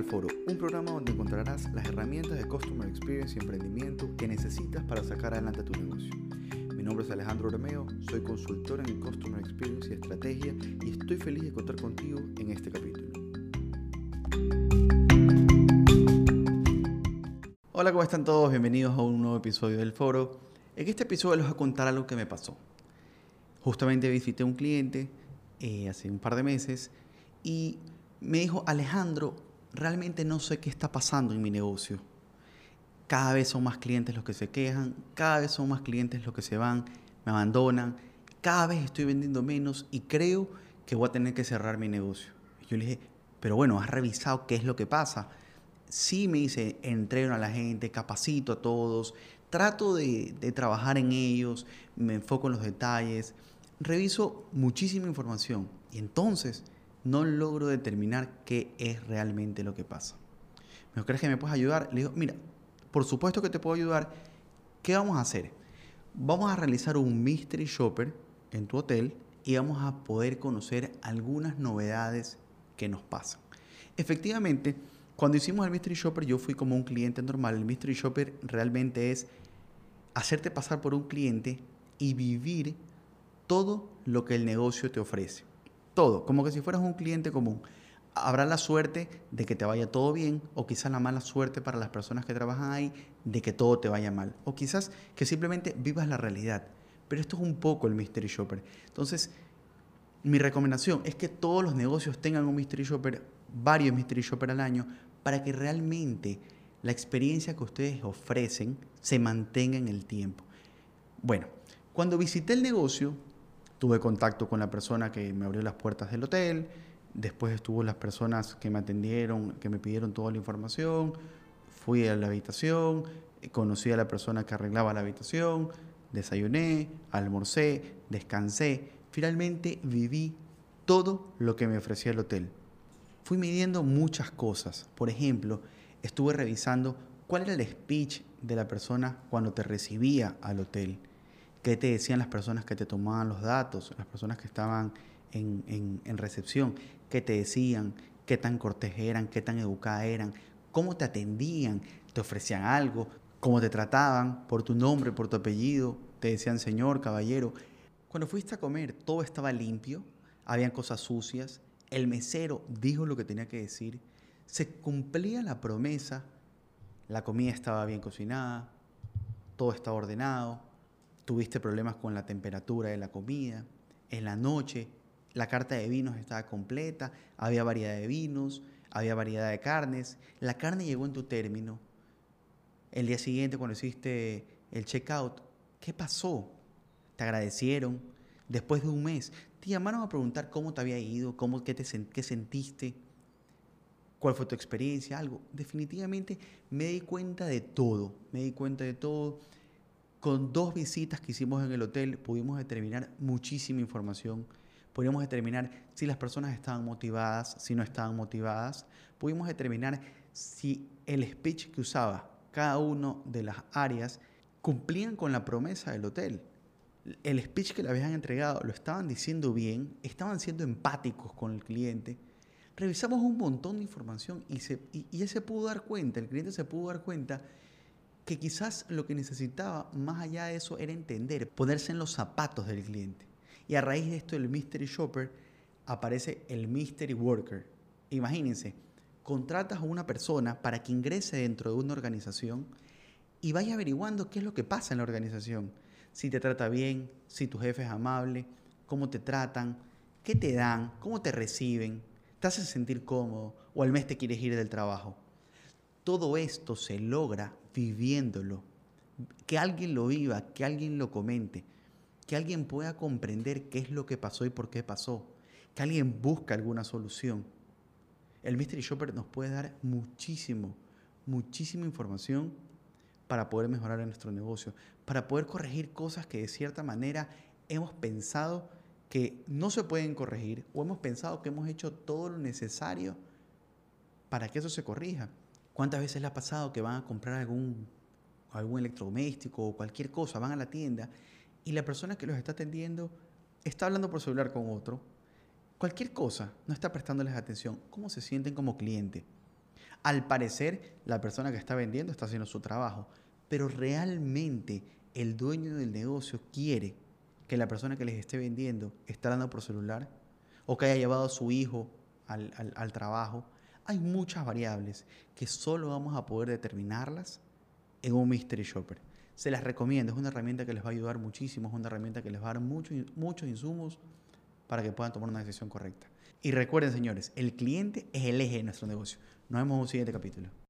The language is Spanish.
al Foro, un programa donde encontrarás las herramientas de Customer Experience y emprendimiento que necesitas para sacar adelante tu negocio. Mi nombre es Alejandro Romeo, soy consultor en Customer Experience y Estrategia y estoy feliz de contar contigo en este capítulo. Hola, ¿cómo están todos? Bienvenidos a un nuevo episodio del Foro. En este episodio les voy a contar algo que me pasó. Justamente visité a un cliente eh, hace un par de meses y me dijo, Alejandro, realmente no sé qué está pasando en mi negocio. Cada vez son más clientes los que se quejan, cada vez son más clientes los que se van, me abandonan, cada vez estoy vendiendo menos y creo que voy a tener que cerrar mi negocio. yo le dije, pero bueno, ¿has revisado qué es lo que pasa? Sí, me dice, entreno a la gente, capacito a todos, trato de, de trabajar en ellos, me enfoco en los detalles, reviso muchísima información y entonces no logro determinar qué es realmente lo que pasa. ¿Me crees que me puedes ayudar? Le digo, mira, por supuesto que te puedo ayudar. ¿Qué vamos a hacer? Vamos a realizar un mystery shopper en tu hotel y vamos a poder conocer algunas novedades que nos pasan. Efectivamente, cuando hicimos el mystery shopper yo fui como un cliente normal. El mystery shopper realmente es hacerte pasar por un cliente y vivir todo lo que el negocio te ofrece todo, como que si fueras un cliente común. Habrá la suerte de que te vaya todo bien o quizás la mala suerte para las personas que trabajan ahí de que todo te vaya mal o quizás que simplemente vivas la realidad. Pero esto es un poco el mystery shopper. Entonces, mi recomendación es que todos los negocios tengan un mystery shopper, varios mystery shopper al año, para que realmente la experiencia que ustedes ofrecen se mantenga en el tiempo. Bueno, cuando visité el negocio, Tuve contacto con la persona que me abrió las puertas del hotel, después estuvo las personas que me atendieron, que me pidieron toda la información, fui a la habitación, conocí a la persona que arreglaba la habitación, desayuné, almorcé, descansé, finalmente viví todo lo que me ofrecía el hotel. Fui midiendo muchas cosas, por ejemplo, estuve revisando cuál era el speech de la persona cuando te recibía al hotel qué te decían las personas que te tomaban los datos, las personas que estaban en, recepción, qué te decían, qué tan cortés eran, qué tan educadas eran, cómo te atendían, te ofrecían algo, cómo te trataban por tu nombre, por tu apellido, te decían señor, caballero. Cuando fuiste a comer, todo estaba limpio, habían cosas sucias, el mesero dijo lo que tenía que decir, se cumplía la promesa, la comida estaba bien cocinada, todo estaba ordenado, tuviste problemas con la temperatura de la comida, en la noche la carta de vinos estaba completa, había variedad de vinos, había variedad de carnes, la carne llegó en tu término. El día siguiente cuando hiciste el checkout, ¿qué pasó? ¿Te agradecieron? Después de un mes, te llamaron a preguntar cómo te había ido, cómo, qué, te, qué sentiste, cuál fue tu experiencia, algo. Definitivamente me di cuenta de todo, me di cuenta de todo con dos visitas que hicimos en el hotel pudimos determinar muchísima información. Pudimos determinar si las personas estaban motivadas, si no estaban motivadas. Pudimos determinar si el speech que usaba cada uno de las áreas cumplían con la promesa del hotel. El speech que le habían entregado lo estaban diciendo bien, estaban siendo empáticos con el cliente. Revisamos un montón de información y, se, y él se pudo dar cuenta, el cliente se pudo dar cuenta que quizás lo que necesitaba más allá de eso era entender, ponerse en los zapatos del cliente. Y a raíz de esto del Mystery Shopper aparece el Mystery Worker. Imagínense, contratas a una persona para que ingrese dentro de una organización y vaya averiguando qué es lo que pasa en la organización. Si te trata bien, si tu jefe es amable, cómo te tratan, qué te dan, cómo te reciben, te hacen sentir cómodo o al mes te quieres ir del trabajo. Todo esto se logra viviéndolo. Que alguien lo viva, que alguien lo comente, que alguien pueda comprender qué es lo que pasó y por qué pasó, que alguien busque alguna solución. El Mystery Shopper nos puede dar muchísimo, muchísima información para poder mejorar nuestro negocio, para poder corregir cosas que de cierta manera hemos pensado que no se pueden corregir o hemos pensado que hemos hecho todo lo necesario para que eso se corrija. ¿Cuántas veces le ha pasado que van a comprar algún, algún electrodoméstico o cualquier cosa, van a la tienda y la persona que los está atendiendo está hablando por celular con otro? Cualquier cosa, no está prestándoles atención. ¿Cómo se sienten como cliente? Al parecer, la persona que está vendiendo está haciendo su trabajo, pero realmente el dueño del negocio quiere que la persona que les esté vendiendo esté dando por celular o que haya llevado a su hijo al, al trabajo. Hay muchas variables que solo vamos a poder determinarlas en un Mystery Shopper. Se las recomiendo, es una herramienta que les va a ayudar muchísimo, es una herramienta que les va a dar muchos, insumos para que puedan tomar una decisión correcta. Y recuerden, señores, el cliente es el eje de nuestro negocio. Nos vemos en un siguiente capítulo.